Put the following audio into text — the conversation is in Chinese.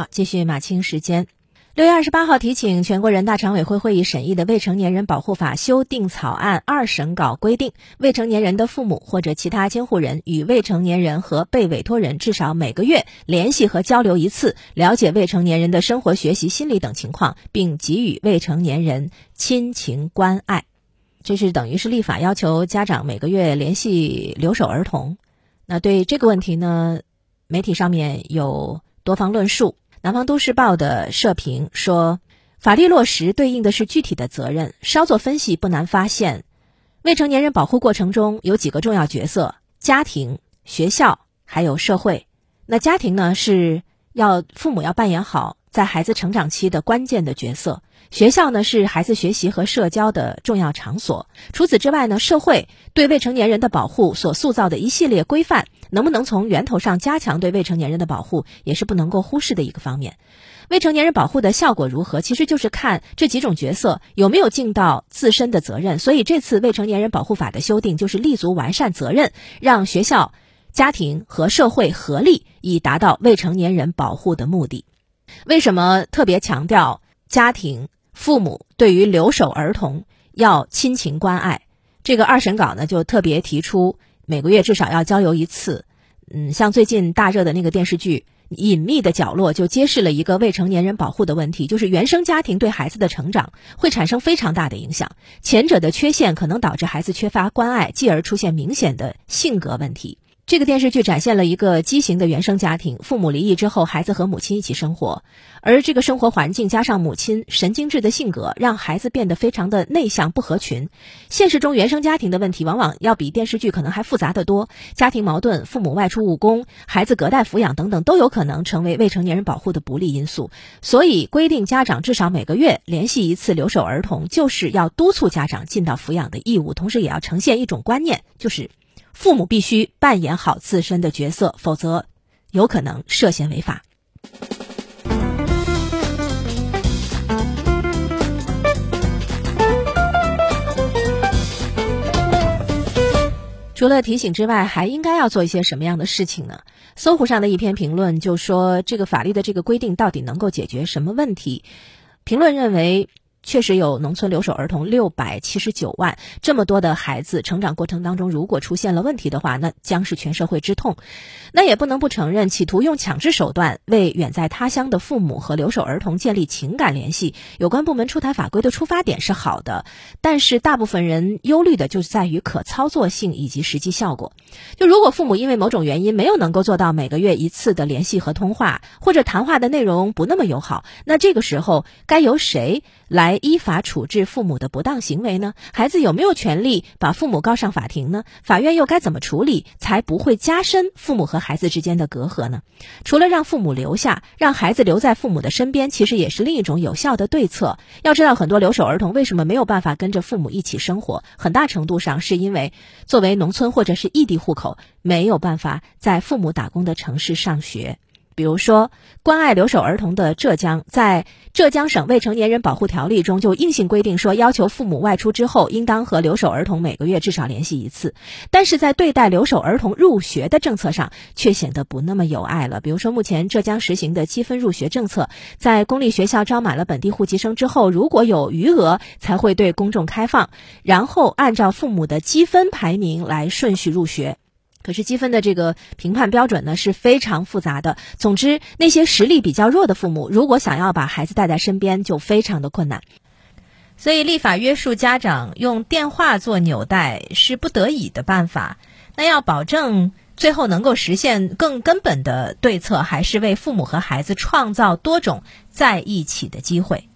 好，继续马清时间。六月二十八号提请全国人大常委会会议审议的《未成年人保护法》修订草案二审稿规定，未成年人的父母或者其他监护人与未成年人和被委托人至少每个月联系和交流一次，了解未成年人的生活、学习、心理等情况，并给予未成年人亲情关爱。这是等于是立法要求家长每个月联系留守儿童。那对这个问题呢，媒体上面有。多方论述，南方都市报的社评说，法律落实对应的是具体的责任。稍作分析，不难发现，未成年人保护过程中有几个重要角色：家庭、学校，还有社会。那家庭呢，是要父母要扮演好在孩子成长期的关键的角色；学校呢，是孩子学习和社交的重要场所。除此之外呢，社会对未成年人的保护所塑造的一系列规范。能不能从源头上加强对未成年人的保护，也是不能够忽视的一个方面。未成年人保护的效果如何，其实就是看这几种角色有没有尽到自身的责任。所以这次未成年人保护法的修订，就是立足完善责任，让学校、家庭和社会合力，以达到未成年人保护的目的。为什么特别强调家庭、父母对于留守儿童要亲情关爱？这个二审稿呢，就特别提出。每个月至少要交流一次，嗯，像最近大热的那个电视剧《隐秘的角落》就揭示了一个未成年人保护的问题，就是原生家庭对孩子的成长会产生非常大的影响，前者的缺陷可能导致孩子缺乏关爱，继而出现明显的性格问题。这个电视剧展现了一个畸形的原生家庭，父母离异之后，孩子和母亲一起生活，而这个生活环境加上母亲神经质的性格，让孩子变得非常的内向不合群。现实中原生家庭的问题往往要比电视剧可能还复杂的多，家庭矛盾、父母外出务工、孩子隔代抚养等等，都有可能成为未成年人保护的不利因素。所以规定家长至少每个月联系一次留守儿童，就是要督促家长尽到抚养的义务，同时也要呈现一种观念，就是。父母必须扮演好自身的角色，否则有可能涉嫌违法。除了提醒之外，还应该要做一些什么样的事情呢？搜狐上的一篇评论就说，这个法律的这个规定到底能够解决什么问题？评论认为。确实有农村留守儿童六百七十九万，这么多的孩子成长过程当中，如果出现了问题的话，那将是全社会之痛。那也不能不承认，企图用强制手段为远在他乡的父母和留守儿童建立情感联系，有关部门出台法规的出发点是好的，但是大部分人忧虑的就是在于可操作性以及实际效果。就如果父母因为某种原因没有能够做到每个月一次的联系和通话，或者谈话的内容不那么友好，那这个时候该由谁来？依法处置父母的不当行为呢？孩子有没有权利把父母告上法庭呢？法院又该怎么处理，才不会加深父母和孩子之间的隔阂呢？除了让父母留下，让孩子留在父母的身边，其实也是另一种有效的对策。要知道，很多留守儿童为什么没有办法跟着父母一起生活，很大程度上是因为作为农村或者是异地户口，没有办法在父母打工的城市上学。比如说，关爱留守儿童的浙江，在浙江省未成年人保护条例中就硬性规定说，要求父母外出之后，应当和留守儿童每个月至少联系一次。但是在对待留守儿童入学的政策上，却显得不那么有爱了。比如说，目前浙江实行的积分入学政策，在公立学校招满了本地户籍生之后，如果有余额，才会对公众开放，然后按照父母的积分排名来顺序入学。可是积分的这个评判标准呢是非常复杂的。总之，那些实力比较弱的父母，如果想要把孩子带在身边，就非常的困难。所以，立法约束家长用电话做纽带是不得已的办法。那要保证最后能够实现更根本的对策，还是为父母和孩子创造多种在一起的机会。